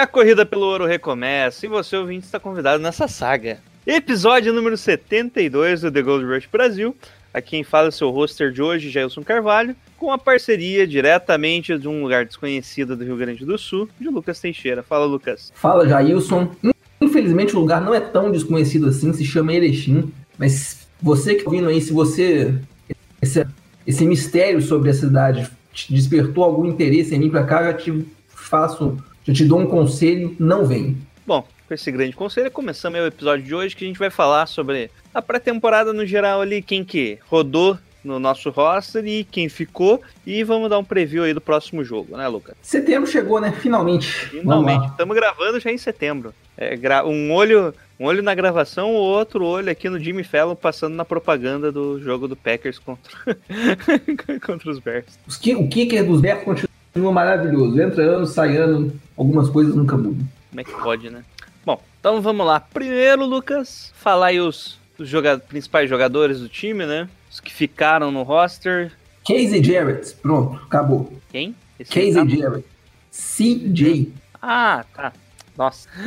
A corrida pelo ouro recomeça, e você, ouvinte, está convidado nessa saga. Episódio número 72 do The Gold Rush Brasil. Aqui quem fala é o seu roster de hoje, Jailson Carvalho, com a parceria diretamente de um lugar desconhecido do Rio Grande do Sul, de Lucas Teixeira. Fala, Lucas. Fala, Jailson. Infelizmente o lugar não é tão desconhecido assim, se chama Erechim. Mas você que tá vindo aí, se você. Esse, esse mistério sobre a cidade despertou algum interesse em vir pra cá, eu te faço. Já te dou um conselho, não vem. Bom, com esse grande conselho, começamos aí o episódio de hoje que a gente vai falar sobre a pré-temporada no geral ali, quem que rodou no nosso roster e quem ficou. E vamos dar um preview aí do próximo jogo, né, Lucas? Setembro chegou, né? Finalmente. Finalmente, estamos gravando já em setembro. É, um olho um olho na gravação, o outro olho aqui no Jimmy Fallon passando na propaganda do jogo do Packers contra, contra os Bears. Os ki- o kicker dos Bears continua maravilhoso. Entra ano, sai ano, algumas coisas nunca mudam. Como é que pode, né? Bom, então vamos lá. Primeiro, Lucas, falar aí os, os joga- principais jogadores do time, né? Os que ficaram no roster. Casey Jarrett, pronto, acabou. Quem? Esse Casey tá- Jarrett. CJ. Ah, tá. Nossa,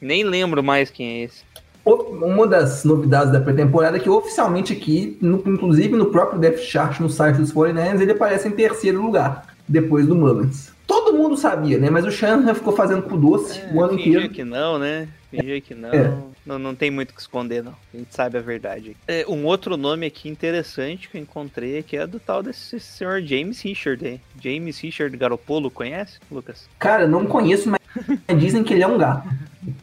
nem lembro mais quem é esse. Uma das novidades da pré-temporada é que oficialmente aqui, no- inclusive no próprio Depth Chart no site dos 49ers, ele aparece em terceiro lugar, depois do Mullins. Todo mundo sabia, né? Mas o Shanahan ficou fazendo com doce o ano inteiro. que não, né? Fingir que não. É. não. Não tem muito o que esconder, não. A gente sabe a verdade. É, um outro nome aqui interessante que eu encontrei aqui é do tal desse senhor James Richard, hein? James Richard Garopolo, conhece, Lucas? Cara, não conheço, mas dizem que ele é um gato.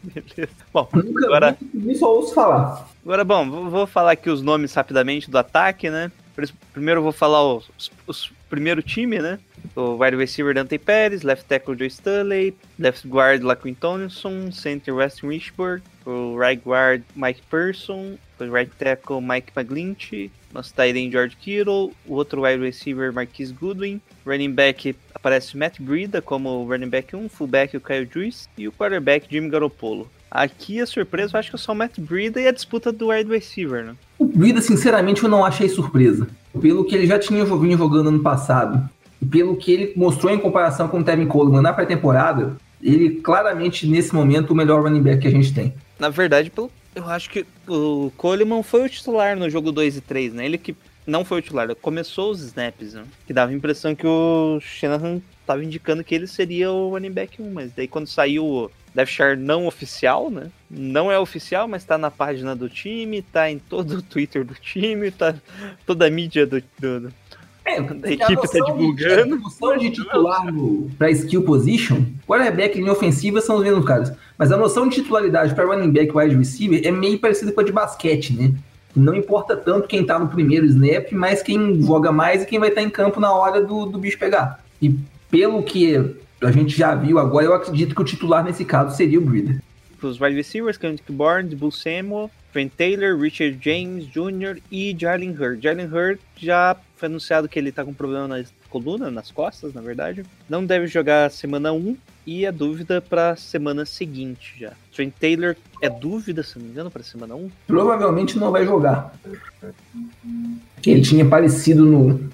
Beleza. Bom, Nunca agora, vi, só ouço falar. agora bom, vou, falar aqui os nomes rapidamente do ataque, né? Pr- Primeiro eu vou falar os, os, os primeiro time, né? O wide receiver Dante Pérez, left tackle Joe Stanley, left guard Laquin Tomlinson, center Weston Richburg, o right guard Mike Person, o right tackle Mike McGlinchey, nosso tight end George Kittle, o outro wide receiver Marquise Goodwin, running back aparece Matt Breida como running back 1, fullback o Kyle Juice e o quarterback Jimmy Garoppolo. Aqui a surpresa eu acho que é só o Matt Breida e a disputa do wide receiver, né? O Brida, sinceramente, eu não achei surpresa. Pelo que ele já tinha vinha jogando ano passado, pelo que ele mostrou em comparação com o Tevin Coleman na pré-temporada, ele claramente, nesse momento, o melhor running back que a gente tem. Na verdade, eu acho que o Coleman foi o titular no jogo 2 e 3, né? Ele que não foi o titular, começou os snaps, né? Que dava a impressão que o Shanahan tava indicando que ele seria o running back 1, mas daí quando saiu o Deve Chart não oficial, né? Não é oficial, mas tá na página do time, tá em todo o Twitter do time, tá toda a mídia do- do- É, A equipe tá divulgando. A noção de titular para skill position, quarterback e linha ofensiva são os mesmos caras. Mas a noção de titularidade para running back e wide receiver é meio parecida com a de basquete, né? Não importa tanto quem tá no primeiro snap, mas quem joga mais e quem vai estar em campo na hora do, do bicho pegar. E pelo que a gente já viu agora, eu acredito que o titular nesse caso seria o Breeder. os wide receivers, Kendrick Bourne, Bull Samuel, Trent Taylor, Richard James Jr. e Jalen Hurd. Jalen Hurd já foi anunciado que ele tá com problema na coluna, nas costas, na verdade. Não deve jogar semana 1 e é dúvida pra semana seguinte já. Trent Taylor é dúvida, se não me engano, pra semana 1. Provavelmente não vai jogar. Ele tinha aparecido no.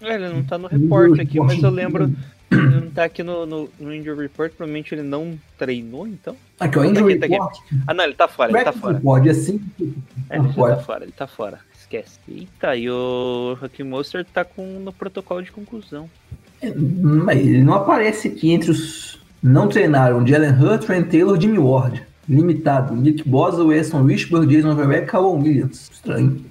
É, ele não tá no report aqui, mas eu lembro. Ele não tá aqui no, no, no Injury Report, provavelmente ele não treinou, então. Aqui, ó, Tá Injury aqui, tá aqui. Report. Ah, não, ele tá fora, ele tá fora. Report, assim. É, ele fora. tá fora, ele tá fora. Esquece. Eita, e o Hakim Monster tá com, no protocolo de conclusão. Mas ele não aparece aqui entre os. Não treinaram Jalen Hurts, Trent Taylor, Jimmy Ward. Limitado. Nick Bosa, Weston Richburg, Jason Verbeck, Calvin Williams. Estranho.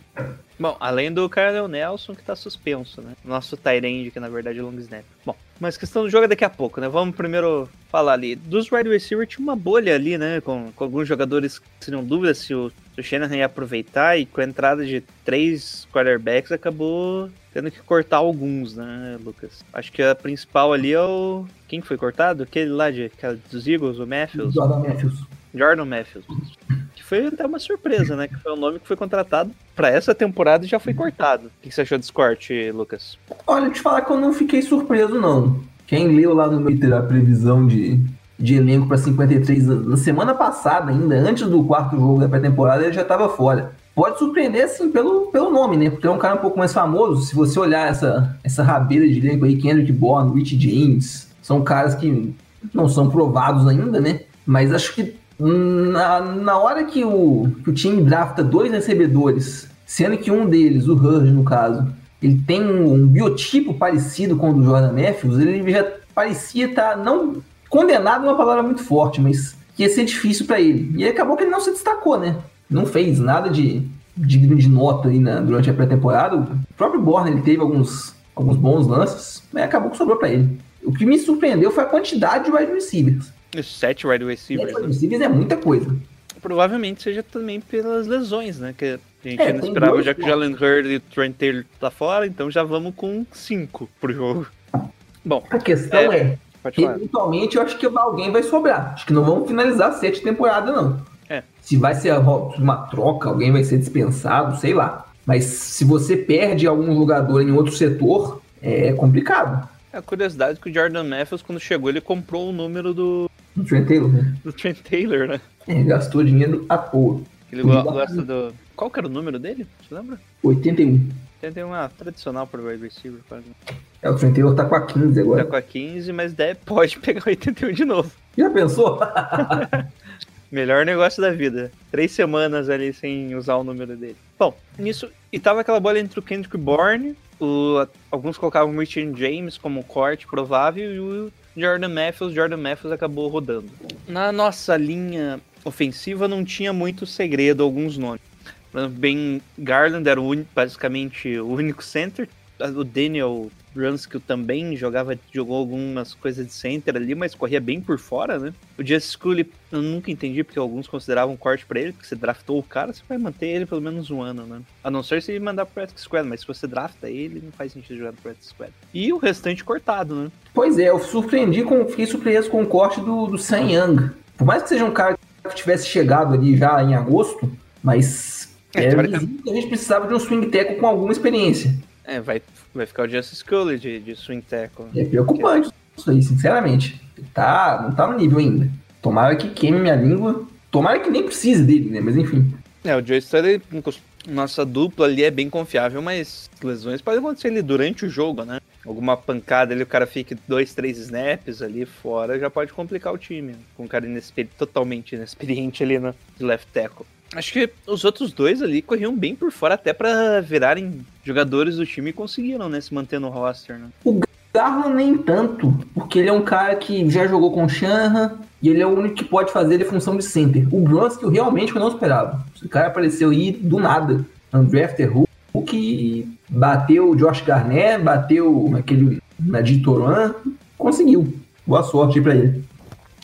Bom, além do Carl Nelson que tá suspenso, né? Nosso Tyrande, que na verdade é long snap. Bom, Mas questão do jogo é daqui a pouco, né? Vamos primeiro falar ali. Dos wide receiver tinha uma bolha ali, né? Com, com alguns jogadores que seriam dúvidas se o, se o Shanahan ia aproveitar e com a entrada de três quarterbacks acabou tendo que cortar alguns, né, Lucas? Acho que a principal ali é o. Quem foi cortado? Aquele lá de, aquela dos Eagles, o Matthews. Jordan Matthews. Jordan Matthews. Foi até uma surpresa, né? Que foi o nome que foi contratado pra essa temporada e já foi cortado. O que você achou desse corte, Lucas? Olha, te falar que eu não fiquei surpreso, não. Quem leu lá no Twitter a previsão de, de elenco para 53 na semana passada, ainda antes do quarto jogo da pré-temporada, ele já estava fora. Pode surpreender, assim, pelo, pelo nome, né? Porque é um cara um pouco mais famoso. Se você olhar essa, essa rabeira de elenco aí, Kendrick Bourne, Rich James, são caras que não são provados ainda, né? Mas acho que na, na hora que o, que o time drafta dois recebedores, sendo que um deles, o Hurd no caso, ele tem um, um biotipo parecido com o do Jordan Matthews, ele já parecia estar, tá, não condenado é uma palavra muito forte, mas ia ser difícil para ele. E acabou que ele não se destacou, né? Não fez nada de digno de nota aí na, durante a pré-temporada. O próprio Borne ele teve alguns, alguns bons lances, mas acabou que sobrou para ele. O que me surpreendeu foi a quantidade de wide receivers. Sete wide receivers. Sete wide receivers é muita coisa. Provavelmente seja também pelas lesões, né? Que a gente é, não esperava, já que o Jalen Hurd e o Trent Taylor tá fora, então já vamos com cinco pro jogo. Bom. A questão é, é eventualmente eu acho que alguém vai sobrar. Acho que não vamos finalizar sete temporadas, não. É. Se vai ser uma troca, alguém vai ser dispensado, sei lá. Mas se você perde algum jogador em outro setor, é complicado. É a curiosidade que o Jordan Matthews, quando chegou, ele comprou o número do. Do Trent Taylor, né? Do Trent Taylor, né? É, gastou dinheiro à toa. Ele gosta do. Qual que era o número dele? Você lembra? 81. 81 é tradicional para o wide receiver, quase. É, o Trent Taylor tá com a 15 agora. Tá com a 15, mas deve, pode pegar 81 de novo. Já pensou? Melhor negócio da vida. Três semanas ali sem usar o número dele. Bom, nisso. E tava aquela bola entre o Kendrick Bourne, o, alguns colocavam o Richard James como corte provável e o Jordan Matthews. Jordan Matthews acabou rodando. Na nossa linha ofensiva não tinha muito segredo alguns nomes. Ben Garland era basicamente o único center. O Daniel Brunskill também jogava, jogou algumas coisas de center ali, mas corria bem por fora, né? O Just Scully eu nunca entendi porque alguns consideravam um corte para ele, porque você draftou o cara, você vai manter ele pelo menos um ano, né? A não ser se mandar pro Practice Squad, mas se você drafta ele, não faz sentido jogar no Practice Squad. E o restante cortado, né? Pois é, eu surpreendi com, fiquei surpreso com o corte do, do Sam Young. Por mais que seja um cara que tivesse chegado ali já em agosto, mas é, que a gente precisava de um swing tackle com alguma experiência. É, vai, vai ficar o Justice Scully de, de swing tackle. É preocupante isso aí, sinceramente. Tá, não tá no nível ainda. Tomara que queime minha língua. Tomara que nem precise dele, né? Mas enfim. É, o Joe Stanley, nossa dupla ali é bem confiável, mas lesões podem acontecer ali durante o jogo, né? Alguma pancada ali, o cara fica dois, três snaps ali fora, já pode complicar o time. Com um cara inexperi totalmente inexperiente ali no left tackle. Acho que os outros dois ali corriam bem por fora até para virarem jogadores do time e conseguiram, né, se manter no roster, né? O Garland nem tanto, porque ele é um cara que já jogou com o Shanahan e ele é o único que pode fazer a função de center. O Bronski realmente eu não esperava. O cara apareceu aí do nada. Undrafted Hulk, bateu o Josh Garnett, bateu aquele Nadir Toran, conseguiu. Boa sorte para ele.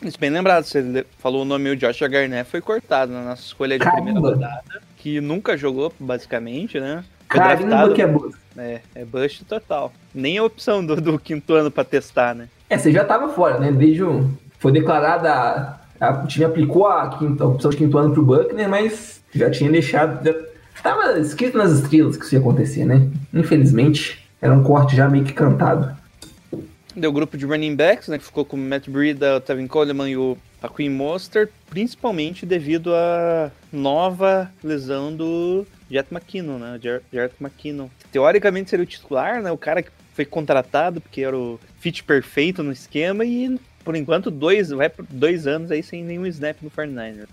Isso bem lembrado, você falou o nome o Josh Garnett foi cortado na nossa escolha de Caramba. primeira rodada, que nunca jogou basicamente, né? Foi Caramba draftado, que é bust. É, é bust total. Nem a opção do, do quinto ano para testar, né? É, você já tava fora, né? Desde o... Foi declarada... A, o time aplicou a, quinta, a opção de quinto ano pro Buckner, mas já tinha deixado... Já tava escrito nas estrelas que isso ia acontecer, né? Infelizmente, era um corte já meio que cantado. Deu grupo de running backs, né? Que ficou com o Matt Breida, o Tevin Coleman e o Queen Monster, principalmente devido à nova lesão do Jet McKinnon, né? Jet McKinnon. Teoricamente seria o titular, né? O cara que foi contratado porque era o fit perfeito no esquema e por enquanto dois, vai dois anos aí sem nenhum snap no 49ers.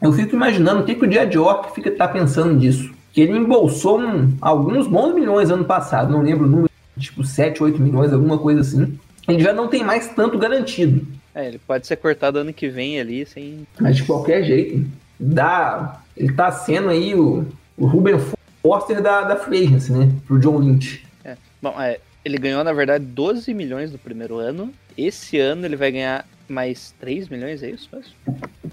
Eu fico imaginando o que, que o York fica tá pensando disso. Que ele embolsou um, alguns bons milhões ano passado, não lembro o número tipo 7, 8 milhões, alguma coisa assim. Ele já não tem mais tanto garantido. É, ele pode ser cortado ano que vem ali, sem. Mas de qualquer jeito, dá. Ele tá sendo aí o, o Ruben Foster da, da Free Agency, né? Pro John Lynch. É. Bom, é, Ele ganhou, na verdade, 12 milhões no primeiro ano. Esse ano ele vai ganhar mais 3 milhões, é isso mesmo?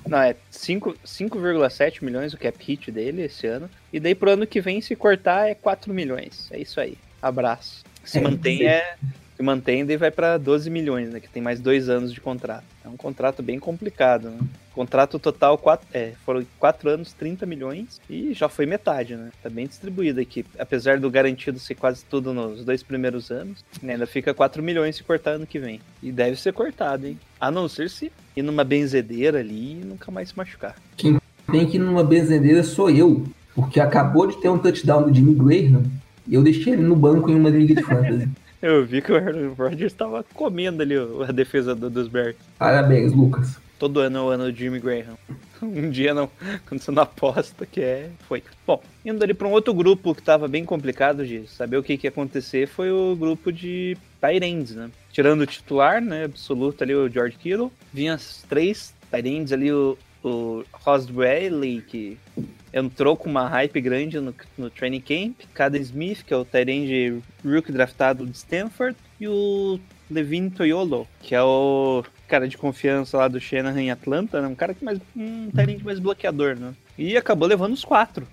Não, é 5 5,7 milhões o cap hit dele esse ano. E daí pro ano que vem, se cortar, é 4 milhões. É isso aí. Abraço. Se É, mantém, é. Se mantém, daí vai pra 12 milhões, né? Que tem mais dois anos de contrato. É um contrato bem complicado, né? Contrato total, quatro, é, foram 4 anos, 30 milhões. E já foi metade, né? Tá bem distribuído aqui. Apesar do garantido ser quase tudo nos dois primeiros anos, né, ainda fica 4 milhões se cortar ano que vem. E deve ser cortado, hein? A não ser se ir numa benzedeira ali e nunca mais se machucar. Tem que ir numa benzedeira sou eu. Porque acabou de ter um touchdown do Jimmy Graham e eu deixei ele no banco em uma liga de fantasy. Eu vi que o Aaron Rodgers tava comendo ali a defesa do- dos Bears. Parabéns, Lucas. Todo ano é o ano do Jimmy Graham. Um dia não, quando você não aposta que é, foi. Bom, indo ali para um outro grupo que tava bem complicado de saber o que, que ia acontecer, foi o grupo de Tyrands, né? Tirando o titular, né, absoluto ali, o George Kittle, vinha as três Tyrands ali, o, o Ross Bradley, que entrou com uma hype grande no, no training camp, Caden Smith, que é o Tyrande rookie draftado de Stanford, e o Levin Toyolo, que é o cara de confiança lá do Shanahan em Atlanta, né? Um cara que mais. Um Tyrande mais bloqueador, né? E acabou levando os quatro.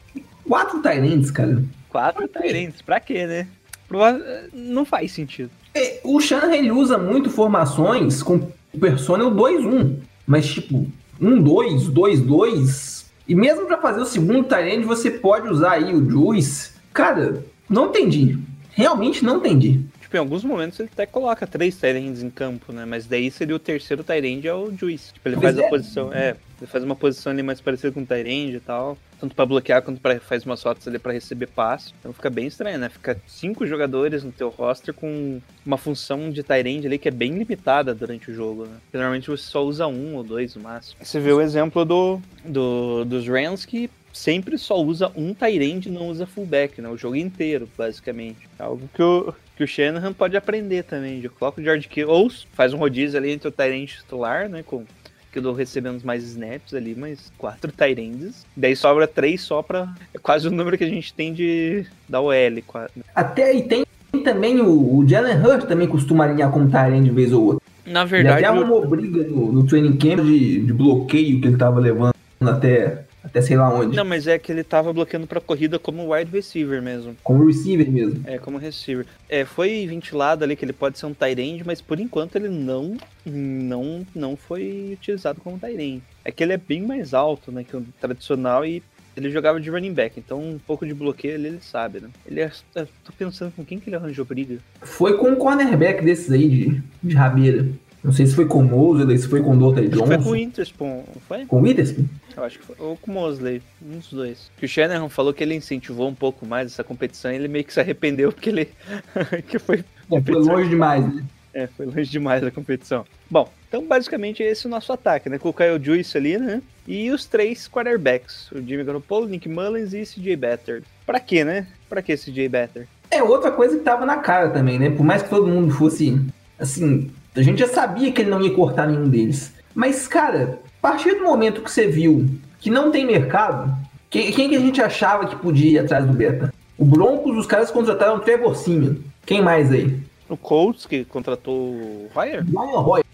Quatro Tyrants, cara. Quatro Tyrands. Pra quê, né? Prova- Não faz sentido. É, O Shanahan ele usa muito formações com o personnel 2-1. Mas tipo, 1-2, 2-2. E mesmo pra fazer o segundo Tyrant, você pode usar aí o Juice. Cara, não entendi. Realmente não entendi. Tipo, em alguns momentos ele até coloca três Tyrands em campo, né? Mas daí seria o terceiro Tyrande é o Juice. Tipo, ele Pois faz é. a posição. É, ele faz uma posição ali mais parecida com o Tyrande e tal. Tanto pra bloquear quanto pra faz umas rotas ali pra receber passe. Então fica bem estranho, né? Fica cinco jogadores no teu roster com uma função de Tyrande ali que é bem limitada durante o jogo, né? Porque normalmente você só usa um ou dois no máximo. Você vê o exemplo do, do dos Rams que sempre só usa um Tyrande e não usa fullback, né? O jogo inteiro, basicamente. É Algo que o, que o Shanahan pode aprender também. Já coloca o George Kittle, ou faz um rodízio ali entre o Tyrande titular, né? Com Kittle recebendo mais snaps ali, mas quatro Tyrands. Daí sobra três só pra... É quase o número que a gente tem de da OL. quase. Até aí tem também o, o Jalen Hurts também costuma alinhar como Tyrant de vez ou outra. Na Ele verdade, até o- arrumou briga no, no training camp de, de bloqueio que ele tava levando até, até sei lá onde. Não, mas é que ele tava bloqueando pra corrida como wide receiver mesmo. Como receiver mesmo. É, como receiver. É, foi ventilado ali que ele pode ser um Tyrande, mas por enquanto ele não, não, não foi utilizado como Tyrande. É que ele é bem mais alto, né, que o tradicional e ele jogava de running back, então um pouco de bloqueio ali ele sabe, né? Ele é, eu tô pensando com quem que ele arranjou briga. Foi com um cornerback desses aí de, de rabeira. Não sei se foi com o Mosley, se foi com o Dota que foi Johnson. com o Witherspoon, não foi? Com o Witherspoon? Eu acho que foi. Ou com o Mosley, um dos dois. Que o Shanahan falou que ele incentivou um pouco mais essa competição e ele meio que se arrependeu porque ele. que foi É, foi longe demais, né? É, foi longe demais a competição. Bom, então basicamente esse é o nosso ataque, né? Com o Kyle Juice ali, né? E os três quarterbacks, o Jimmy Garoppolo, Nick Mullins e CJ Beathard. Pra quê, né? Pra que CJ Beathard? É outra coisa que tava na cara também, né? Por mais que todo mundo fosse. Assim, a gente já sabia que ele não ia cortar nenhum deles. Mas, cara, a partir do momento que você viu que não tem mercado, quem, quem que a gente achava que podia ir atrás do Beta? O Broncos, os caras contrataram o Trevor Simeon. Quem mais aí? O Colts, que contratou o Hoyer, Ryan Hoyer.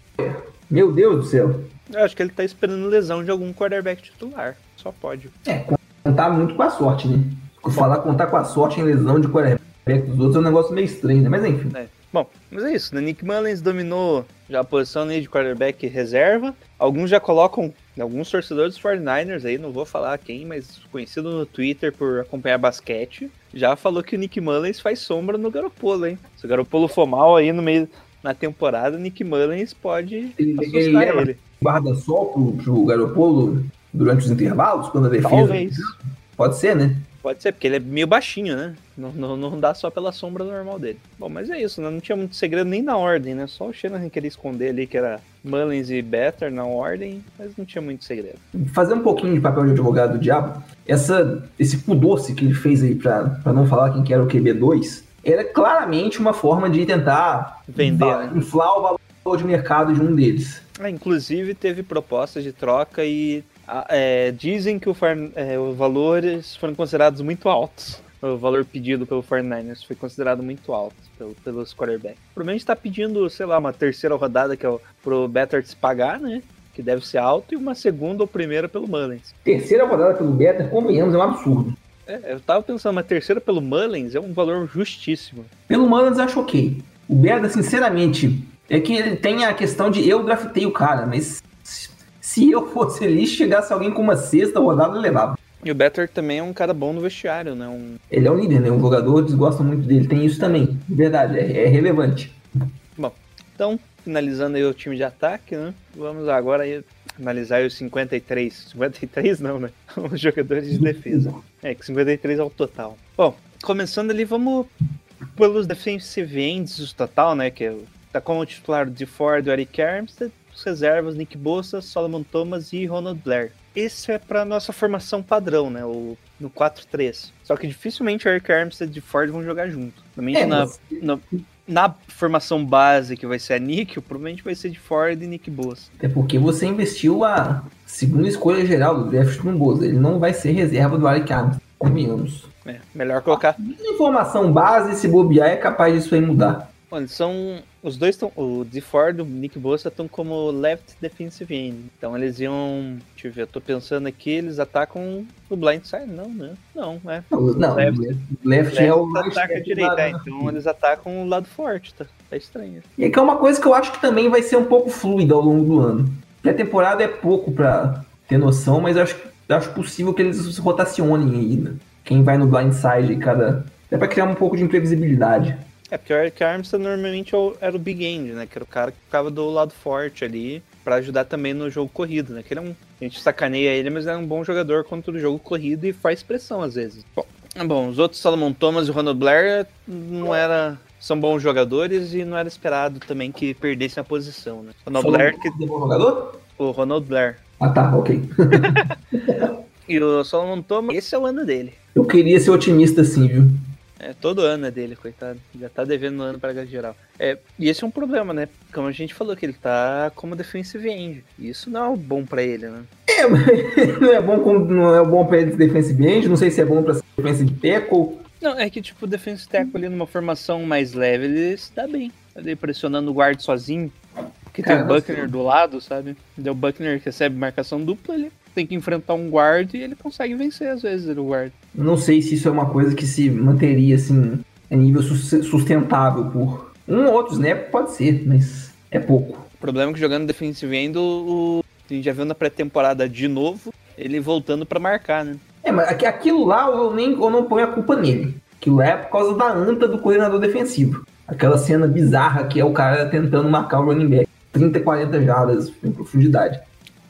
Meu Deus do céu. eu acho que ele tá esperando lesão de algum quarterback titular. Só pode. É, contar muito com a sorte, né? Falar contar com a sorte em lesão de quarterback dos outros é um negócio meio estranho, né? Mas enfim. É. Bom, mas é isso, né? Nick Mullins dominou já a posição ali de quarterback reserva. Alguns já colocam, alguns torcedores dos 49ers aí, não vou falar quem, mas conhecido no Twitter por acompanhar basquete, já falou que o Nick Mullins faz sombra no Garoppolo, hein? Se o Garoppolo for mal aí no meio na temporada, o Nick Mullins pode Ele- assustar ele ele. Guarda-sol pro, pro Garopolo durante os intervalos, quando a defesa. Talvez. Pode ser, né? Pode ser, porque ele é meio baixinho, né? Não, não, não dá só pela sombra normal dele. Bom, mas é isso, né? Não tinha muito segredo nem na ordem, né? Só o Shanahan queria esconder ali que era Mullins e Better na ordem, mas não tinha muito segredo. Fazer um pouquinho de papel de advogado do diabo, essa, esse pudor-se que ele fez aí pra, pra não falar quem que era o QB2, era claramente uma forma de tentar Vender, va- né? inflar o valor de mercado de um deles. Ah, inclusive teve propostas de troca e é, dizem que o, far- é, os valores foram considerados muito altos o valor pedido pelo 49ers foi considerado muito alto pelo, pelos quarterbacks. Provavelmente tá pedindo, sei lá, uma terceira rodada que é o, pro Better se pagar, né? Que deve ser alto, e uma segunda ou primeira pelo Mullins. Terceira rodada pelo Beta, convenhamos, é um absurdo. É, eu tava pensando, uma terceira pelo Mullins é um valor justíssimo. Pelo Mullins eu acho ok. O Beta, sinceramente, é que ele tem a questão de eu draftei o cara, mas se- eu fosse ali, chegasse alguém com uma sexta rodada, eu levava. E o Better também é um cara bom no vestiário, né? Um, Ele é um líder, né? Um jogador, eles gostam muito dele. Tem isso também. Verdade, é, é relevante. Então, finalizando aí o time de ataque, né? Vamos agora aí analisar os 53. 53 não, né? Os jogadores de defesa. É, que 53 é o total. Bom, começando ali, vamos pelos defensive ends do total, né? Que é o- tá como titular o DeFord, o Eric Armstead, os reservas, Nick Bossa, Solomon Thomas e Ronald Blair. Esse é pra nossa formação padrão, né? O, no 4-3. Só que dificilmente o Eric Armstead e o DeFord vão jogar junto. Normalmente É, na, mas- na, na formação base, que vai ser a Nick, provavelmente vai ser de Ford e Nick Bossa. É porque você investiu a segunda escolha geral do draft no Boza. Ele não vai ser reserva do Alec Armstead, convenhamos. É, melhor colocar. Informação base, se bobear, é capaz disso aí mudar. Olha, são. Os dois estão. O de Ford e o Nick Bossa estão como left defensive end. Então eles iam. Deixa eu ver, eu tô pensando aqui, eles atacam no blind side? Não, né? Não, é. Não, não Left. left, é o Left ataca a direita, é, então eles atacam o lado forte, tá? Tá estranho. E é que é uma coisa que eu acho que também vai ser um pouco fluida ao longo do ano. Porque a temporada é pouco pra ter noção, mas eu acho, eu acho possível que eles se rotacionem aí, né? Quem vai no blindside cada. É pra criar um pouco de imprevisibilidade. É, porque o Eric Armstead normalmente é era o big end, né? Que era o cara que ficava do lado forte ali pra ajudar também no jogo corrido, né? Que ele é um. A gente sacaneia ele, mas ele é um bom jogador contra o jogo corrido e faz pressão às vezes. Bom, ah, bom os outros Solomon Thomas e Ronald Blair não era. São bons jogadores e não era esperado também que perdessem a posição, né? Ronald Blair, que, é bom jogador? o Ronald Blair. Ah tá, ok. E o Solomon Thomas, esse é o ano dele. Eu queria ser otimista assim, viu? É, todo ano é dele, coitado. Já tá devendo no ano para geral. É, e esse é um problema, né? Como a gente falou, que ele tá como defensive end. E Isso não é bom pra ele, né? É, mas não é bom como não é bom pra ele defensive end, não sei se é bom pra defensive tackle. Não, é que tipo, o defensive tackle ali numa formação mais leve, ele se dá bem. Ali pressionando o guard sozinho. Porque tem o Buckner do lado, sabe? Daí o Buckner recebe marcação dupla, ele tem que enfrentar um guard e ele consegue vencer às vezes o guard. Não sei se isso é uma coisa que se manteria assim a nível sus- sustentável por um ou outro snap, pode ser, mas é pouco. O problema é que jogando defensive end, o, a gente já viu na pré-temporada de novo, ele voltando pra marcar, né? É, mas aqui- aquilo lá eu, nem, eu não ponho a culpa nele. Aquilo lá é por causa da anta do coordenador defensivo. Aquela cena bizarra que é o cara tentando marcar o running back. 30, 40 jardas em profundidade.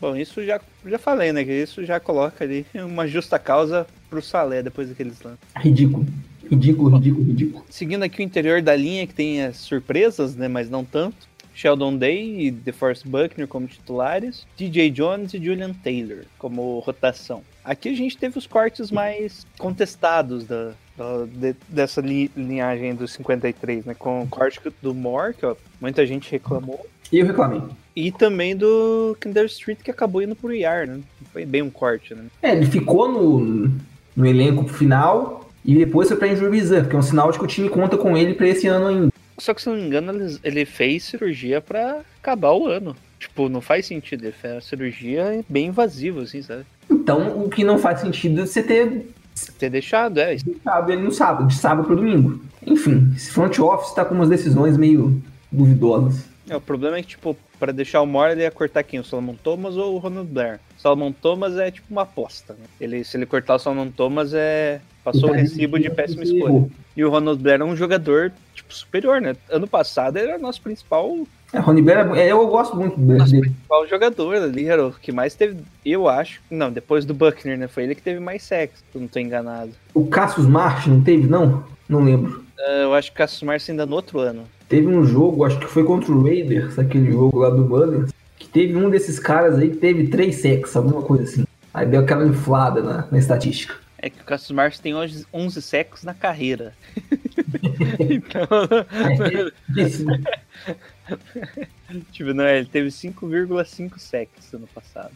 Bom, isso já, já falei, né? Que isso já coloca ali uma justa causa pro Salé depois daqueles lances. Ridículo. Ridículo, ridículo, ridículo. Seguindo aqui o interior da linha, que tem as surpresas, né? Mas não tanto. Sheldon Day e DeForest Buckner como titulares. DJ Jones e Julian Taylor como rotação. Aqui a gente teve os cortes mais contestados da, da- de- dessa li- linhagem dos 53, né? Com o corte do Moore, que ó, muita gente reclamou. E eu reclamei. E também do Kinder Street, que acabou indo pro IAR, né? Foi bem um corte, né? É, ele ficou no, no elenco final e depois foi pra injury reserve, que é um sinal de que o time conta com ele pra esse ano ainda. Só que, se não me engano, ele, ele fez cirurgia pra acabar o ano. Tipo, não faz sentido. Ele fez uma cirurgia bem invasiva, assim, sabe? Então, o que não faz sentido é você ter Ter deixado, é. deixado ele no sábado, de sábado pro domingo. Enfim, esse front office tá com umas decisões meio duvidosas. É, o problema é que, tipo, pra deixar o Moore, ele ia cortar quem? O Solomon Thomas ou o Ronald Blair? O Solomon Thomas é tipo uma aposta, né? Ele, se ele cortar o Solomon Thomas, é. Passou o recibo de péssima escolha. E o Ronald Blair é um jogador, tipo, superior, né? Ano passado ele era nosso principal É, Ronnie Blair, é- eu gosto muito dele. principal jogador ali, era o que mais teve, eu acho. Não, depois do Buckner, né? Foi ele que teve mais sexo, se eu não tô enganado. O Cassius Martin não teve, não? Não lembro. Ah, eu acho que o Cassius Marcia ainda no outro ano. Teve um jogo, acho que foi contra o Raiders, aquele jogo lá do Bullets, que teve um desses caras aí que teve três sexos, alguma coisa assim. Aí deu aquela inflada na, na estatística. é que o Cassius Marsh tem 11 11 sacks na carreira. então, tipo, não, ele teve 5,5 sacks ano passado.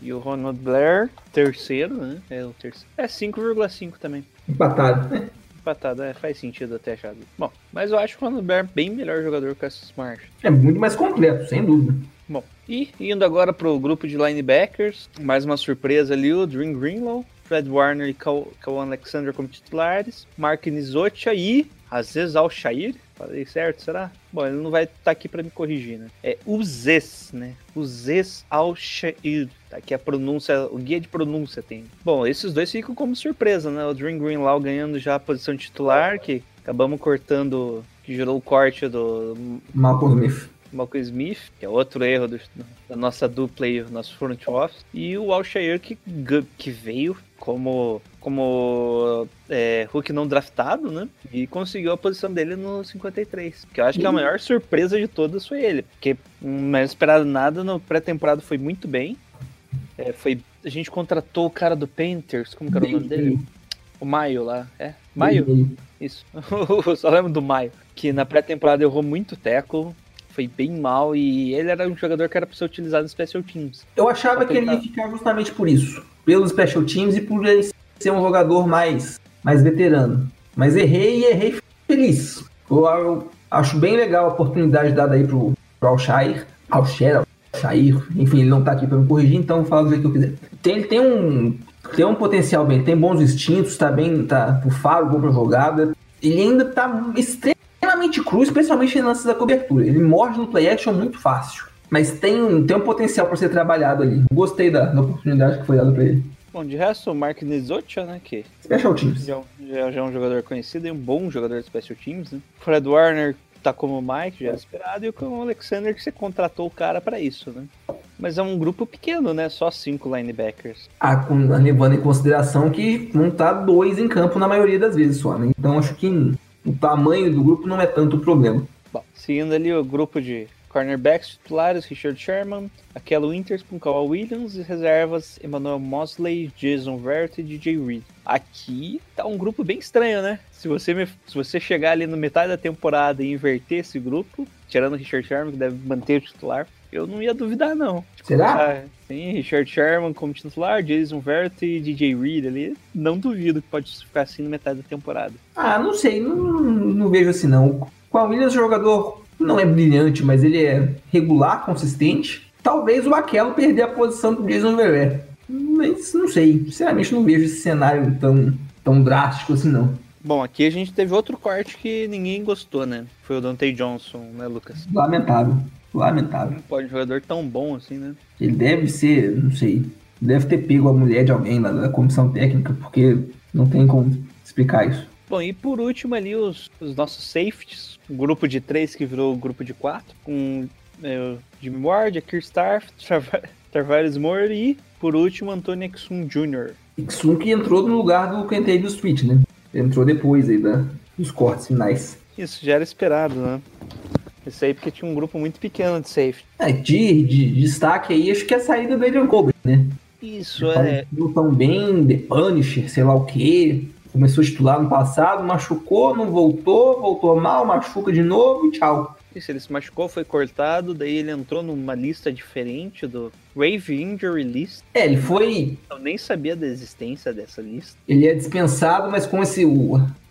E o Ronald Blair, terceiro, né? É o terceiro. É 5,5 também. Empatado. Empatado, é, faz sentido até achar. Bom, mas eu acho o Blair bem melhor jogador que o Marsh. É muito mais completo, sem dúvida. Bom, e indo agora pro grupo de linebackers, mais uma surpresa ali, o Dream Greenlaw, Fred Warner e Kawan Alexander como titulares, Mark Nizotia e Aziz Al-Shair, falei certo, será? Bom, ele não vai estar aqui para me corrigir, né? É Uzes, né? Uzes Al-Shair, tá aqui a pronúncia, o guia de pronúncia tem. Bom, esses dois ficam como surpresa, né? O Dream Greenlaw ganhando já a posição titular, que acabamos cortando, que gerou o corte do Malcolm Smith. Malcolm Smith, que é outro erro do- da nossa dupla aí, o nosso front office, e o Alshair que, que veio como, como é, Hulk não draftado, né? E conseguiu a posição dele no 53. Que eu acho que a maior surpresa de todas foi ele, porque não era esperado nada, no pré-temporada foi muito bem. É, foi, a gente contratou o cara do Panthers, como que era o nome dele? O Maio lá, é? Maio? Isso. Eu só lembro do Maio. Que na pré-temporada errou muito tackle. Foi bem mal. E ele era um jogador que era pra ser utilizado no Special Teams. Eu achava que ele ia ficar justamente por isso. Pelos special teams e por ele ser um jogador mais, mais veterano. Mas errei e errei feliz. Eu, eu acho bem legal a oportunidade dada aí pro, pro Alshire. Alshire, Alshire. Enfim, ele não tá aqui pra me corrigir, então eu falo do jeito que eu quiser. Tem, ele tem um, tem um potencial bem, tem bons instintos, tá bem, tá pro faro, bom pra jogada. Ele ainda tá extremamente cru, especialmente em lances da cobertura. Ele morde no play action muito fácil. Mas tem, um- tem um potencial para ser trabalhado ali. Gostei da, da oportunidade que foi dada para ele. Bom, de resto, o Mark Nizotia, né? Que Special Teams. já, já, já é um jogador conhecido e um bom jogador de Special Teams, né? Fred Warner tá como o Mike, já era esperado. E o Alexander que você contratou o cara pra isso, né? Mas é um grupo pequeno, né? Só cinco linebackers. Ah, com- levando em consideração que vão estar dois em campo na maioria das vezes só, né? Então acho que o tamanho do grupo não é tanto o problema. Bom, seguindo ali o grupo de cornerbacks titulares, Richard Sherman, Aquela Winters com Kawhi Williams e reservas Emmanuel Mosley, Jason Verrett e DJ Reed. Aqui tá um grupo bem estranho, né? Se você, me- se você chegar ali no metade da temporada e inverter esse grupo, tirando o Richard Sherman, que deve manter o titular, eu não ia duvidar, não. Será? Ah, sim, Richard Sherman como titular, Jason Verrett e DJ Reed ali. Não duvido que pode ficar assim na metade da temporada. Ah, não sei, não, não vejo assim não. Com a Williams, o jogador não é brilhante, mas ele é regular, consistente. Talvez o Aquelo perder a posição do Jason Verrett. Mas não sei, sinceramente não vejo esse cenário tão, tão drástico assim não. Bom, aqui a gente teve outro corte que ninguém gostou, né? Foi o Dante Johnson, né, Lucas? Lamentável, lamentável. Não pode um jogador tão bom assim, né? Ele deve ser, não sei, deve ter pego a mulher de alguém lá da comissão técnica, porque não tem como explicar isso. Bom, e por último ali os, os nossos safeties, um grupo de três que virou um grupo de quatro, com é, o Jimmy Ward, a Kirstaff, Travares Moore e, por último, Anthony Exum Jr. Iksun que entrou no lugar do Kentavious Street, né? Entrou depois aí da, dos cortes finais. Isso já era esperado, né? Isso aí porque tinha um grupo muito pequeno de safety. É, de, de destaque aí, acho que é a saída do Adrian Colbert, né? Isso é. Não tão bem, The Punisher, sei lá o quê. Começou a titular no passado, machucou, não voltou, voltou mal, machuca de novo e tchau. Isso, ele se machucou, foi cortado, daí ele entrou numa lista diferente do Wave Injury List. É, ele foi. Eu nem sabia da existência dessa lista. Ele é dispensado, mas com esse,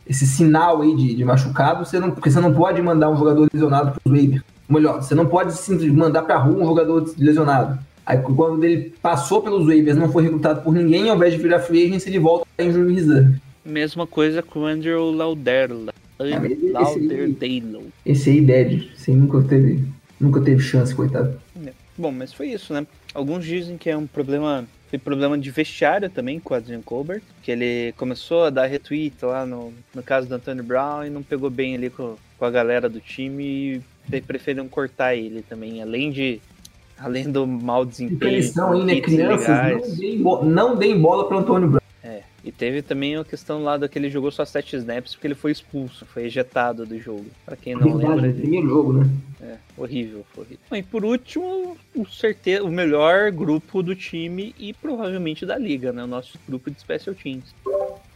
esse sinal aí de, de machucado, você não, porque você não pode mandar um jogador lesionado pro waiver. Melhor, você não pode simplesmente mandar pra rua um jogador lesionado. Aí quando ele passou pelos waivers, não foi recrutado por ninguém, ao invés de virar free agent, ele volta pra injury reserve. Mesma coisa com o Andrew Lauderla. Ah, mas esse- Lauderdale. Esse aí, dead, esse aí nunca teve, nunca teve chance, coitado. Bom, mas foi isso, né? Alguns dizem que é um problema. Foi problema de vestiário também com o Adrian Colbert, que ele começou a dar retweet lá no, no caso do Antonio Brown e não pegou bem ali com, com a galera do time e preferiram cortar ele também, além de além do mau desempenho. lição aí, né? hits Crianças, não deem, bo- não deem bola pro Antônio Brown. É, e teve também a questão lá daquele ele jogou só sete snaps porque ele foi expulso, foi ejetado do jogo. Pra quem não Verdade, lembra, primeiro jogo, né? é horrível, foi horrível. E por último, o, certe... o melhor grupo do time e provavelmente da liga, né? O nosso grupo de Special Teams.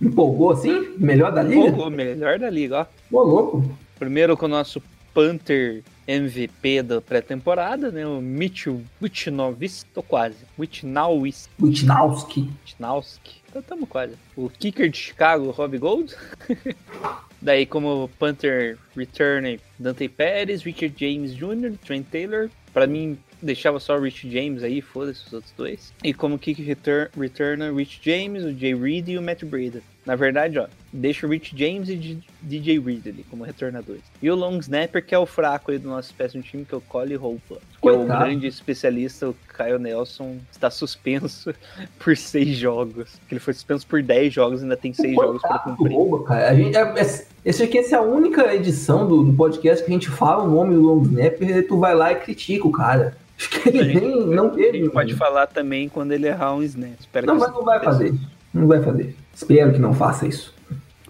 Empolgou assim? Melhor da liga? O melhor da liga, ó. Ô, louco. Primeiro com o nosso Panther MVP da pré-temporada, né? O Mitchell Witchnovis, tô quase. Witchnowis, Witnowski. Witchnowski, então tamo quase. O kicker de Chicago, Rob Gold. Daí como Panther Return, Dante Pérez, Richard James Jr., Trent Taylor. Pra mim, deixava só o Rich James aí, foda-se os outros dois. E como kick return, returner, Rich James, o Jay Reed e o Matt Breida. Na verdade, ó, deixa o Rich James e DJ Reed ali como retornadores. E o long snapper, que é o fraco aí do nosso de time, que é o Cole Roupa. Que é o Coitado. grande especialista, o Kyle Nelson, está suspenso por seis jogos. Que ele foi suspenso por 10 jogos e ainda tem seis jogos para Coitado cumprir. Rouba, cara. A gente, é- é- esse aqui essa é a única edição do, do podcast que a gente fala o nome do long snapper e tu vai lá e critica o cara. Acho que ele A gente- nem, não A teve. gente pode mano. falar também quando ele errar um snap. Espero Não isso não vai fazer. Não vai fazer. Espero que não faça isso.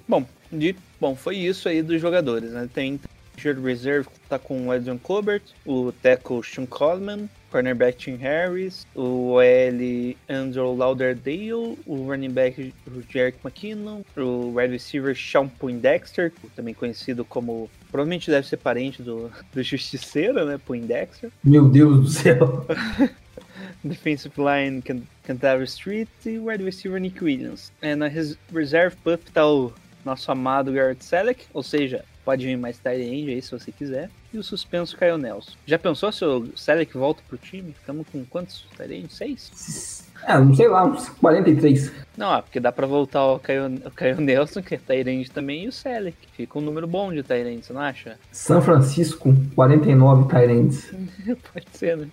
Bom, de, bom, foi isso aí dos jogadores, né? Tem injured reserve que tá com o Edson Colbert, o tackle Sean Coleman, cornerback Tim Harris, o OL Andrew Lauderdale, o running back Jerick McKinnon, o wide receiver Sean Poindexter, também conhecido como provavelmente deve ser parente do, do Justiceiro, né? Poindexter. Meu Deus do céu. Defensive line Can- Canterbury Street e wide receiver Nick Williams. É, na res- reserve puff tá o nosso amado Garrett Selleck, ou seja, pode vir mais tight end aí se você quiser. E o suspenso Kyle Nelson. Já pensou se o Selleck volta pro time? Ficamos com quantos tight ends? Seis? Ah, não sei lá, uns 43. Não, ah, porque dá pra voltar o Kyle, o Kyle Nelson, que é end também, e o Selleck. Fica um número bom de end, você não acha? São Francisco, 49 Tyrants. Pode ser, né?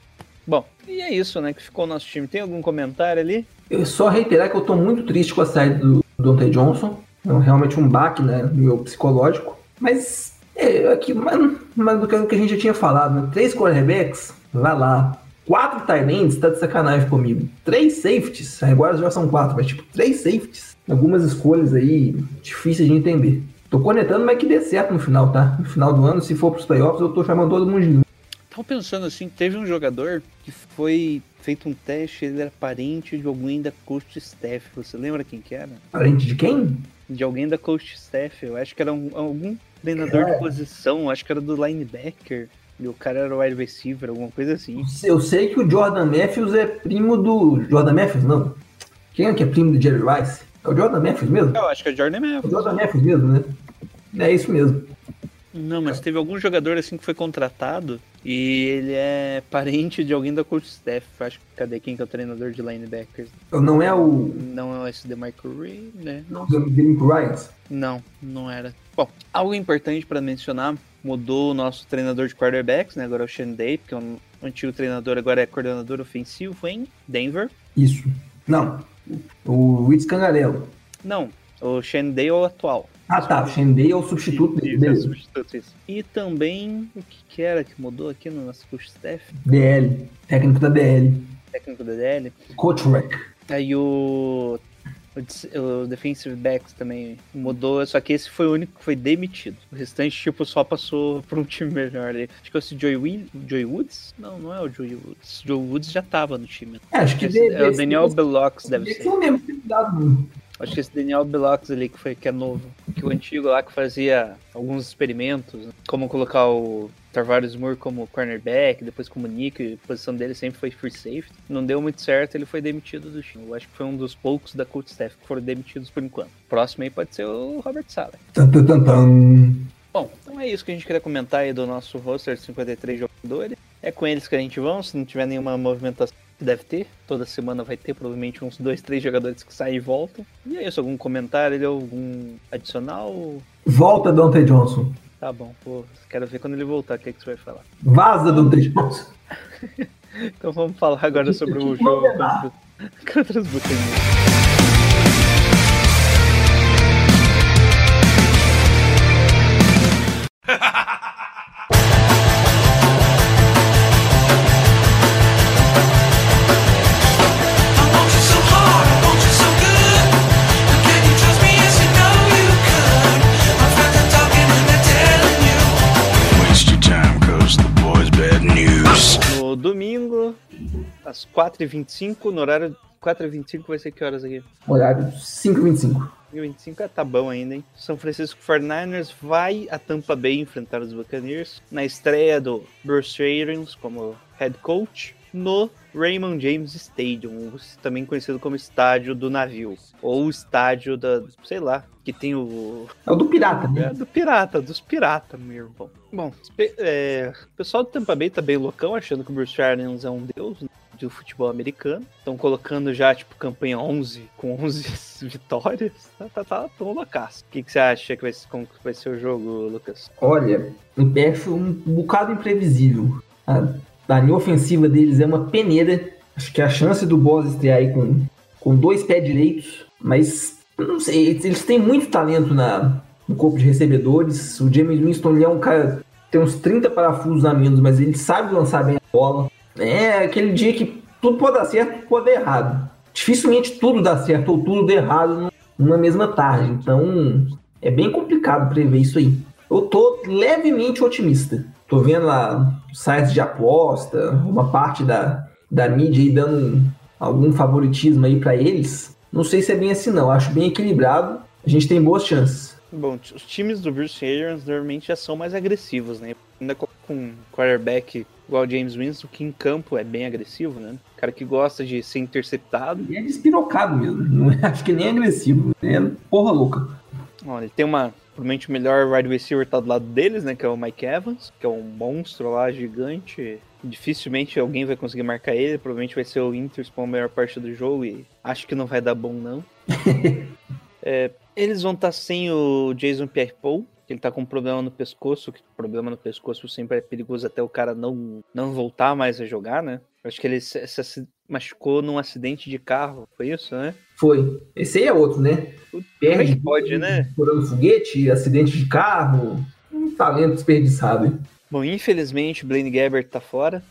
Bom, e é isso, né? Que ficou o nosso time. Tem algum comentário ali? Eu só reiterar que eu tô muito triste com a saída do Dante Johnson. É realmente um baque, né, no meu psicológico. Mas, é, aqui, mais, do que a gente já tinha falado, né? Três quarterbacks, vai lá. Quatro Tyrants, tá de sacanagem comigo. Três safeties, agora já são quatro, mas tipo, três safeties. Algumas escolhas aí difíceis de entender. Tô conectando, mas que dê certo no final, tá? No final do ano, se for pros playoffs, eu tô chamando todo mundo de Tava pensando assim, teve um jogador que foi feito um teste, ele era parente de alguém da coach staff. Você lembra quem que era? Parente de quem? De alguém da coach staff. Eu acho que era um- algum treinador de posição, acho que era do linebacker. E o cara era wide receiver, alguma coisa assim. Eu sei que o Jordan Matthews é primo do. Jordan Matthews, não. Quem é que é primo do Jerry Rice? É o Jordan Matthews mesmo? Eu acho que é Jordan É o Matthews. Jordan Matthews mesmo, né? É isso mesmo. Não, mas teve algum jogador assim que foi contratado e ele é parente de alguém da coach staff. Acho que cadê quem que é o treinador de linebackers? Não é o Não é esse de Michael Ray, né? Não Ryans? Não, não era. Bom, algo importante para mencionar, mudou o nosso treinador de quarterbacks, né? Agora é o Shane Day, porque o antigo treinador agora é coordenador ofensivo em Denver. Isso. Não. O Witz Cangarello. Não, o Shane Day é o atual. Ah tá, o Shendei é o substituto dele. É substituto, isso. E também, o que, que era que mudou aqui no nosso coach staff? DL. Técnico da DL. Técnico da DL. Coach Rec. Aí o, o, o defensive backs também mudou, só que esse foi o único que foi demitido. O restante, tipo, só passou pra um time melhor ali. Acho que é esse Joey, Will, Joey Woods? Não, não é o Joey Woods. Joey Woods já tava no time. É, acho que Esse deve- é o esse- Daniel esse- Belox, deve esse ser. é o mesmo, cuidado. Acho que esse Daniel Belox ali que foi que é novo. Que o antigo lá que fazia alguns experimentos, né? como colocar o Tarvaris Moore como cornerback, depois como Nick, a posição dele sempre foi free safety. Não deu muito certo, ele foi demitido do time. Eu acho que foi um dos poucos da coach staff que foram demitidos por enquanto. Próximo aí pode ser o Robert Sala. Bom, então é isso que a gente queria comentar aí do nosso roster de 53 jogadores. É com eles que a gente vão, se não tiver nenhuma movimentação deve ter. Toda semana vai ter provavelmente uns dois, três jogadores que saem e voltam. E é isso, algum comentário, algum adicional? Volta, Dante Johnson. Tá bom, pô, quero ver quando ele voltar, o que, é que você vai falar. Vaza, Dante Johnson. Então vamos falar agora sobre o jogo contra, contra os Buccaneers. 4h25, no horário 4h25 vai ser que horas aqui? Horário 5h25. 2025 é, tá bom ainda, hein? São Francisco 49ers vai a Tampa Bay enfrentar os Buccaneers na estreia do Bruce Arians como head coach no Raymond James Stadium, também conhecido como estádio do navio ou estádio da, sei lá, que tem o É o do Pirata, é, né? do pirata, dos piratas, meu irmão. Bom, é, o pessoal do Tampa Bay tá bem loucão, achando que o Bruce Arians é um deus né, do futebol americano. Estão colocando já, tipo, campanha 11, com 11 vitórias. Tá, tá, tá tão loucaço. O que, que você acha que vai, como que vai ser o jogo, Lucas? Olha, o PF um bocado imprevisível. A, a linha ofensiva deles é uma peneira. Acho que a chance do Boss estrear aí com, com dois pés direitos, mas não sei, eles, têm muito talento na, no corpo de recebedores. O James Winston é um cara tem uns 30 parafusos a menos, mas ele sabe lançar bem a bola. É aquele dia que tudo pode dar certo, tudo pode dar errado. Dificilmente tudo dá certo ou tudo dá errado num- numa mesma tarde. Então é bem complicado prever isso aí. Eu tô levemente otimista. Tô vendo lá sites de aposta, uma parte da, da mídia aí dando um- algum favoritismo aí pra eles. Não sei se é bem assim não, acho bem equilibrado. A gente tem boas chances. Bom, os times do Bruce Arians normalmente já são mais agressivos, né? Ainda com um quarterback igual James Winston, que em campo é bem agressivo, né? Cara que gosta de ser interceptado. E é despirocado mesmo, não é- acho que nem agressivo, é porra louca. Olha, ele tem uma, provavelmente o melhor wide receiver tá do lado deles, né? Que é o Mike Evans, que é um monstro lá, gigante. Dificilmente alguém vai conseguir marcar ele. Provavelmente vai ser o Interspawn a maior parte do jogo e acho que não vai dar bom, não. É, eles vão estar sem o Jason Pierre-Paul, que ele tá com um problema no pescoço, que problema no pescoço sempre é perigoso até o cara não, não voltar mais a jogar, né? Acho que ele se, se machucou num acidente de carro, foi isso, né? Foi. Esse aí é outro, né? Como é que pode, né? Furando foguete, acidente de carro, um talento desperdiçado. hein? Bom, infelizmente, Blaine Gabbert tá fora.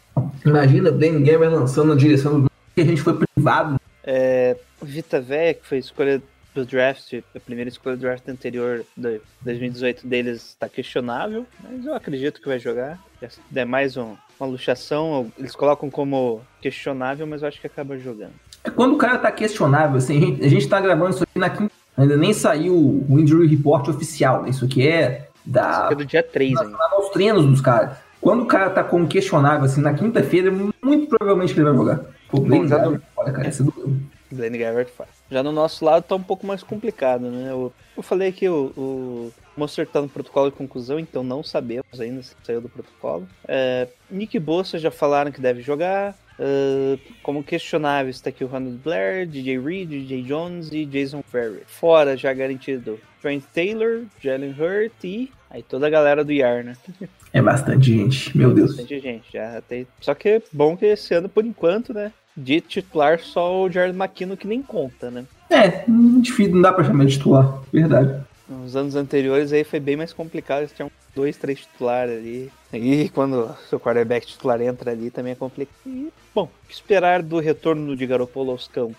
Imagina Blaine Gamer lançando na direção do que a gente foi privado. É, o Vita Véia, que foi a escolha do draft, a primeira escolha do draft anterior de 2018 deles, está questionável, mas eu acredito que vai jogar. É mais um- uma luxação, eles colocam como questionável, mas eu acho que acaba jogando. É Quando o cara tá questionável, assim, a gente, a gente tá gravando isso aqui na quinta. Ainda nem saiu o injury report oficial, né? Isso aqui é Isso da aqui é do dia 3 ainda. relacionado aos treinos dos caras. Quando o cara tá como questionável, assim, na quinta-feira, muito provavelmente ele vai jogar. Pô, Blaine já Gabbert, olha, cara, esse é do... Blaine Gabbert faz. Já no nosso lado tá um pouco mais complicado, né? Eu, eu falei que o, o tá no protocolo de conclusão, então não sabemos ainda se saiu do protocolo. É, Nick Bossa já falaram que deve jogar. É, como questionável está aqui o Ronald Blair, DJ Reed, DJ Jones e Jason Ferry. Fora já garantido Trent Taylor, Jalen Hurt e aí toda a galera do YAR, né? É bastante gente, meu Deus. Bastante gente. Já tem... Só que é bom que esse ano, por enquanto, né? De titular só o Jared McKinnon que nem conta, né? É, difícil, não dá pra chamar de titular, verdade. Nos anos anteriores aí foi bem mais complicado, eles tinham dois, três titulares ali. E quando seu quarterback titular entra ali também é complicado. E, bom, o que esperar do retorno de Garoppolo aos campos?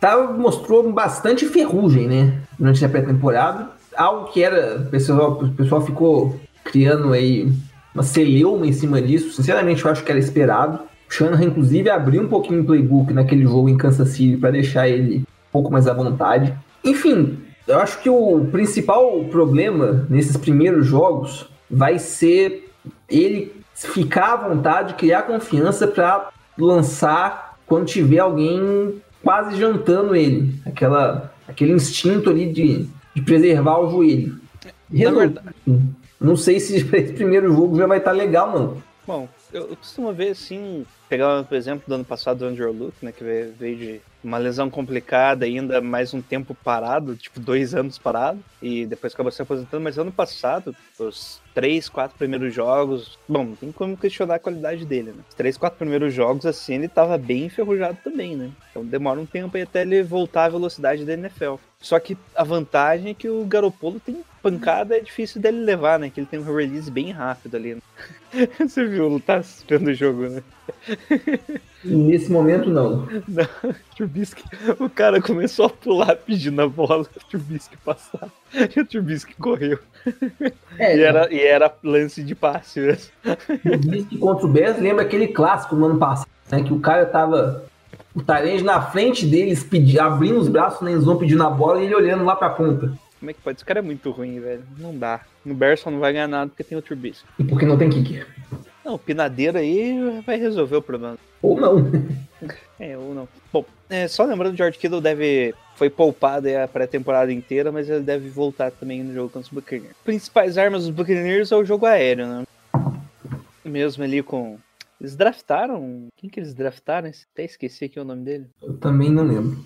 Tá, mostrou bastante ferrugem, né? Durante a pré-temporada. Algo que era. O pessoal, o pessoal ficou criando aí uma celeuma em cima disso. Sinceramente, eu acho que era esperado. Shanahan, inclusive, abriu um pouquinho o playbook naquele jogo em Kansas City para deixar ele um pouco mais à vontade. Enfim, eu acho que o principal problema nesses primeiros jogos vai ser ele ficar à vontade, criar confiança para lançar quando tiver alguém quase jantando ele. Aquela, aquele instinto ali de, de preservar o joelho. Resolve. Não sei se esse primeiro jogo já vai estar legal, não. Bom, eu, costumo ver assim, pegar por exemplo do ano passado do Andrew Luke, né, que veio, veio de uma lesão complicada, ainda mais um tempo parado, tipo dois anos parado, e depois acabou se aposentando, mas ano passado, os três, quatro primeiros jogos, bom, não tem como questionar a qualidade dele, né? Os três, quatro primeiros jogos, assim, ele tava bem enferrujado também, né? Então demora um tempo aí até ele voltar à velocidade da NFL. Só que a vantagem é que o Garopolo tem pancada, é difícil dele levar, né? Que ele tem um release bem rápido ali. né? Você viu, tá assistindo o jogo, né? Nesse momento, não. Não, Trubisky, o cara começou a pular pedindo a bola, o Trubisky passar. E o Trubisky correu. É, E era, e era lance de passe mesmo. Trubisky contra o Bears lembra aquele clássico no ano passado, né? Que o cara tava. O Tyrande na frente deles, pedi, abrindo os braços na endzone pedindo a bola e ele olhando lá pra ponta. Como é que pode? Esse cara é muito ruim, velho. Não dá. No Bears só não vai ganhar nada porque tem o Trubisky. E porque não tem kicker. Não, o Pinadeiro aí vai resolver o problema. Ou não. É, ou não. Bom, é, só lembrando, o George Kittle deve. Foi poupado a pré-temporada inteira, mas ele deve voltar também no jogo contra os Buccaneers. Principais armas dos Buccaneers é o jogo aéreo, né? Mesmo ali com. Eles draftaram. Quem que eles draftaram? Até esqueci aqui o nome dele. Eu também não lembro.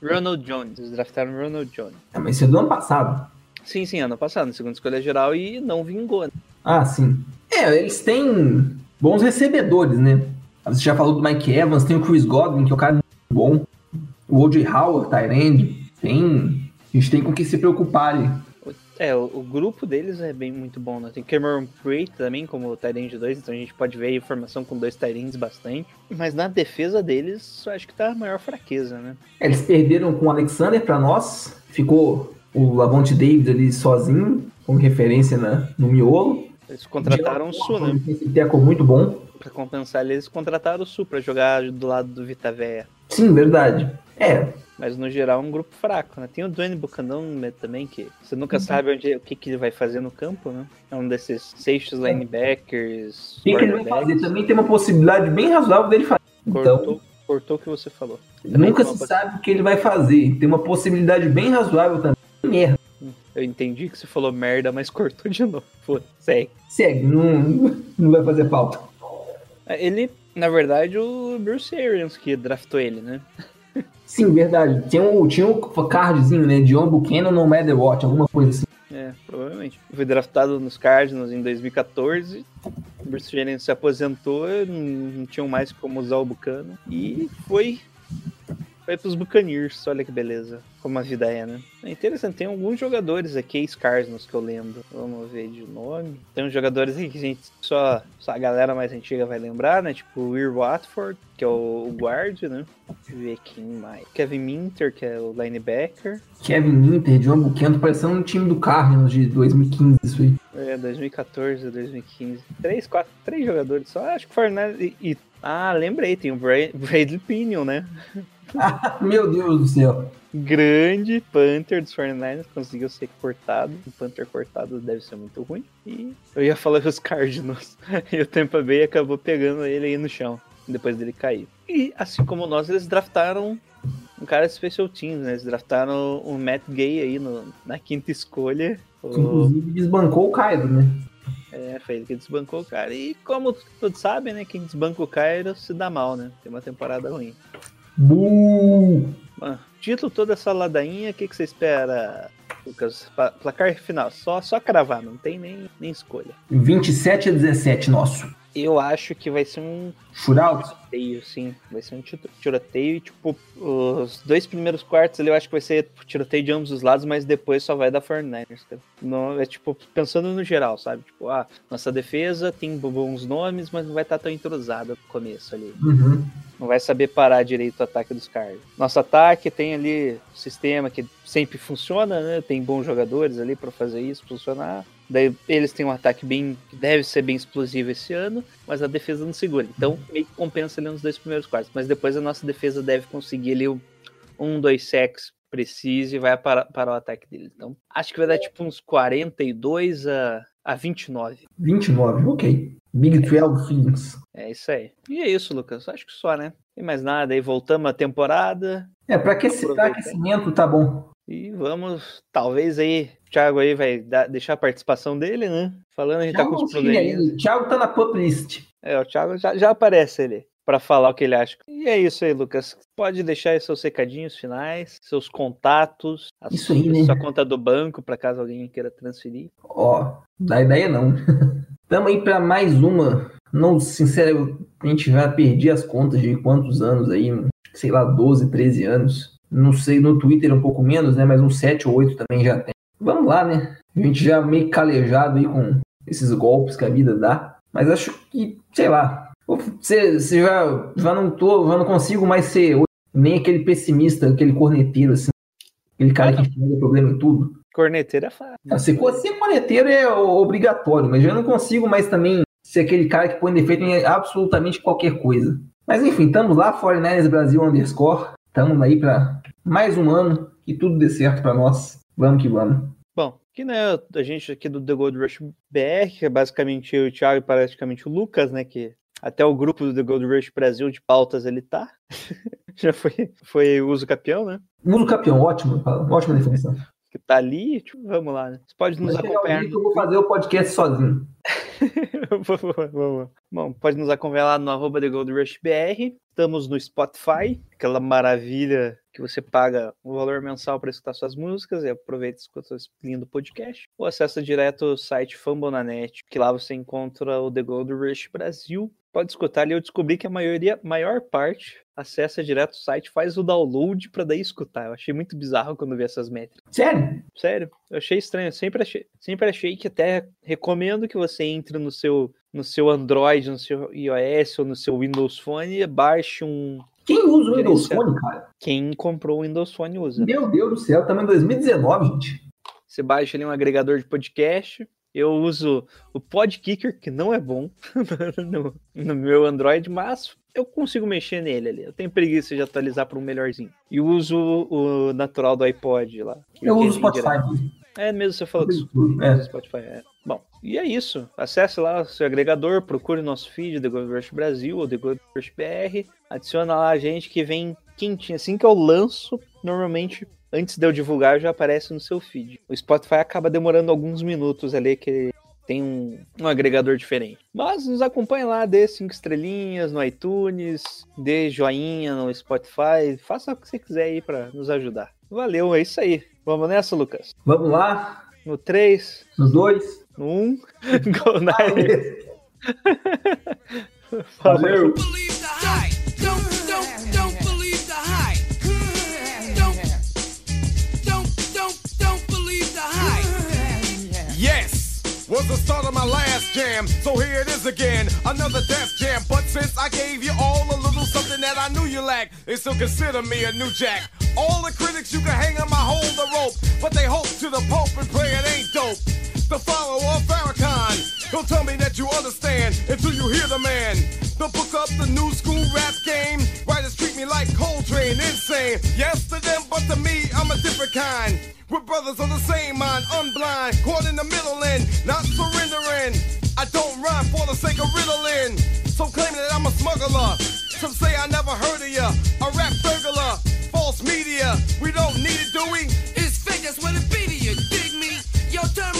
Ronald Jones. Eles draftaram Ronald Jones. É, mas isso é do ano passado. Sim, sim, ano passado, na segunda escolha geral e não vingou. né? Ah, sim. É, eles têm bons recebedores, né? Você já falou do Mike Evans, tem o Chris Godwin, que é um cara muito bom. O O.J. Howard, Tyrande. Tem. A gente tem com que se preocupar ali. É, o, o grupo deles é bem muito bom, né? Tem Cameron Brate também como Tyrande 2, então a gente pode ver aí formação com dois Tyrands bastante. Mas na defesa deles, eu acho que tá a maior fraqueza, né? É, Eles perderam com o Alexander pra nós. Ficou o Lavonte David ali sozinho, como referência na, no miolo. Eles contrataram o Su, né? Esse teco muito bom. Pra compensar, eles contrataram o Su pra jogar do lado do Vita Véia. Sim, verdade. É, Mas no geral é um grupo fraco, né? Tem o Dwayne Buchanan também, que você nunca sabe onde, o que, que ele vai fazer no campo, né? É um desses safeties linebackers. o que, ele vai fazer? Também tem uma possibilidade bem razoável dele fazer. Então, Cortou, cortou o que você falou. Também nunca se sabe o que ele vai fazer. Tem uma possibilidade bem razoável também. Merda. Eu entendi que você falou merda, mas cortou de novo. Segue. Segue, não, não vai fazer falta. Ele, na verdade, o Bruce Arians que draftou ele, né? Sim, verdade. Tinha um, tinha um cardzinho, né? John Buchanan no Matter What, alguma coisa assim. É, provavelmente. Foi draftado nos Cardinals em 2014. O Bruce Arians se aposentou, não, não tinham mais como usar o Bucano. E foi. Foi pros Buccaneers, olha que beleza. Como a vida é, né? É interessante, tem alguns jogadores aqui, ex-Cardinals, que eu lembro. Vamos ver de nome. Tem uns jogadores aí que a gente só, só a galera mais antiga vai lembrar, né? Tipo o Will Watford, que é o, o guard, né? Deixa eu ver quem mais. Kevin Minter, que é o linebacker. Kevin Minter, John Buchanan, parecendo um time do Cardinals de 2015, isso aí. É, 2014, 2015. Três, quatro, três jogadores só. Acho que o Fernandes e, e- Ah, lembrei, tem o Bra- Bradley Pinion, né? Meu Deus do céu. Grande Panther dos 49ers, conseguiu ser cortado. O Panther cortado deve ser muito ruim. E eu ia falar os Cardinals. E o Tampa Bay acabou pegando ele aí no chão, depois dele cair. E assim como nós, eles draftaram um cara Special Teams, né? Eles draftaram o Matt Gay aí no- na quinta escolha. O- Inclusive desbancou o Cairo, né? É, foi ele que desbancou o cara. E como todos sabem, né? Quem desbanca o Cairo se dá mal, né? Tem uma temporada ruim. Título toda essa ladainha, o que, que você espera, Lucas? Placar final, só, só cravar, não tem nem, nem escolha. 27 a 17, nosso. Eu acho que vai ser um Shootout? tiroteio, sim. Vai ser um tiro- tiroteio e, tipo, os dois primeiros quartos ali eu acho que vai ser tiroteio de ambos os lados, mas depois só vai dar 49ers, cara. Não, é tipo, pensando no geral, sabe? Tipo, ah, nossa defesa tem bons nomes, mas não vai estar tão entrosada no começo ali. Uhum. Não vai saber parar direito o ataque dos caras. Nosso ataque tem ali um sistema que sempre funciona, né? Tem bons jogadores ali para fazer isso funcionar. Daí eles têm um ataque bem que deve ser bem explosivo esse ano, mas a defesa não segura. Então meio que compensa ali nos dois primeiros quartos. Mas depois a nossa defesa deve conseguir ali um, dois sacks preciso e vai parar, parar o ataque deles. Então acho que vai dar tipo uns 42 a, a 29. 29, ok. Big 12 Feelings. É isso aí. E é isso, Lucas. Acho que só, né? Tem mais nada aí. Voltamos à temporada. É, Aproveita. aquecimento tá bom. E vamos, talvez aí, o Thiago aí vai dar- deixar a participação dele, né? Falando, a gente tá com Thiago, os probleminhas. aí. Thiago tá na pop list. É, o Thiago já, já aparece ele pra falar o que ele acha. E é isso aí, Lucas. Pode deixar aí seus recadinhos finais, seus contatos, a Isso sua, aí, né? sua conta do banco, pra caso alguém queira transferir. Ó, dá ideia não. Tamo aí pra mais uma. Não, sinceramente, já perdi as contas de quantos anos aí, sei lá, 12, 13 anos. Não sei, no Twitter um pouco menos, né? Mas uns 7 ou 8 também já tem. Vamos lá, né? A gente já meio calejado aí com esses golpes que a vida dá. Mas acho que, sei lá, Você, você já, já não tô, já não consigo mais ser nem aquele pessimista, aquele corneteiro, assim. Aquele cara que enxerga problema em tudo. Corneteiro é fácil. Não, Ser, ser corneteiro é obrigatório, mas eu não consigo mais também ser aquele cara que põe defeito em absolutamente qualquer coisa. Mas enfim, estamos lá, 49ers Brasil underscore. Estamos aí para mais um ano que tudo dê certo para nós. Vamos que vamos. Bom, aqui né, a gente aqui do The Gold Rush BR, que é basicamente eu, o Thiago e praticamente o Lucas, né, que até o grupo do The Gold Rush Brasil de pautas ele tá. Já foi, foi uso campeão, né? Mundo campeão, ótimo, ótima definição. Que tá ali, tipo, vamos lá, né? Você pode nos acompanhar. eu vou fazer o podcast sozinho. Boa, boa. Bom, pode nos acompanhar lá no arroba The Gold Rush BR. Estamos no Spotify, aquela maravilha que você paga um valor mensal para escutar suas músicas e aproveita e escuta esse lindo podcast. Ou acessa direto o site Fambonanet, que lá você encontra o The Gold Rush Brasil. Pode escutar ali. Eu descobri que a maioria, maior parte acessa direto o site, faz o download para daí escutar. Eu achei muito bizarro quando vi essas métricas. Sério? Sério, eu achei estranho. Eu sempre achei, sempre achei que até recomendo que você entre no seu, no seu Android, no seu iOS ou no seu Windows Phone e baixe um. Quem usa o Windows. Phone, cara? Quem comprou o Windows Phone usa. Meu Deus do céu, estamos em 2019, gente. Você baixa ali um agregador de podcast. Eu uso o Podkicker, que não é bom no, no meu Android, mas eu consigo mexer nele ali. Eu tenho preguiça de atualizar para um melhorzinho. E uso o natural do iPod lá. Eu que uso o direto. Spotify. É mesmo, você falou disso. É. Spotify. É. Bom, e é isso. Acesse lá o seu agregador, procure nosso feed, The Gold Rush Brasil ou The Gold Rush BR. Adiciona lá a gente que vem quentinho. Assim que eu lanço, normalmente, antes de eu divulgar, já aparece no seu feed. O Spotify acaba demorando alguns minutos ali, que tem um, um agregador diferente. Mas nos acompanhe lá, dê cinco estrelinhas no iTunes, dê joinha no Spotify, faça o que você quiser aí para nos ajudar. Valeu, é isso aí. Vamos nessa, Lucas? Vamos lá, No 3, nos dois. no 1, Go Niners. Valeu. believe the start of my last jam. So here it is again, another death jam. But since I gave you all a little something that I knew you lacked, they still consider me a new jack. All the critics you can hang on my hold the rope, but they hope to the pope and pray it ain't dope. The follower of Farrakhan, don't tell me that you understand until you hear the man. Don't book up the new school rap game. Like Coltrane, insane. Yes to them, but to me, I'm a different kind. We're brothers on the same mind, unblind, caught in the middle and not surrendering. I don't rhyme for the sake of riddling. So claiming that I'm a smuggler. Some say I never heard of ya. A rap burglar, false media. We don't need it, do we? It's fake, that's it be to you. Dig me? Yo, Terminator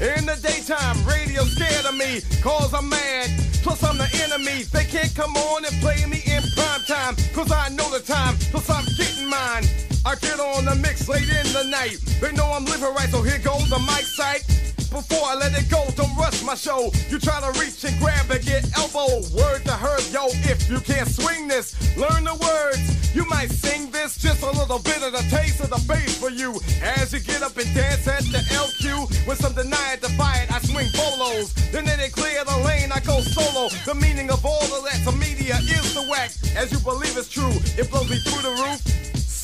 In the daytime, radio scared of me, cause I'm mad. Plus, I'm the enemy. They can't come on and play me in prime time, cause I know the time, plus I'm getting mine. I get on the mix late in the night. They know I'm living right, so here goes the mic sight. Before I let it go, don't rush my show. You try to reach and grab and get elbow. Word to herb, yo, if you can't swing this, learn the words. You might sing this, just a little bit of the taste of the bass for you. As you get up and dance at the LQ, with some defy it, I swing bolos. Then they clear the lane, I go solo. The meaning of all of that to media is the whack. As you believe it's true, it blows me through the roof.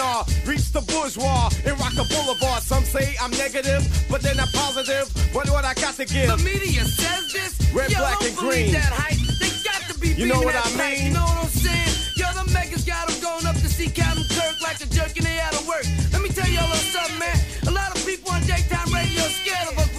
seminar, reach the bourgeois and rock the boulevard. Some say I'm negative, but then I'm positive. What what I got to give? The media says this. Red, Yo, black, and green. That hype. They got to be you know what I mean? You know what I'm saying? Yo, the megas got them going up to see Captain Kirk like a jerk and they out of work. Let me tell y'all something, man. A lot of people on daytime radio scared of a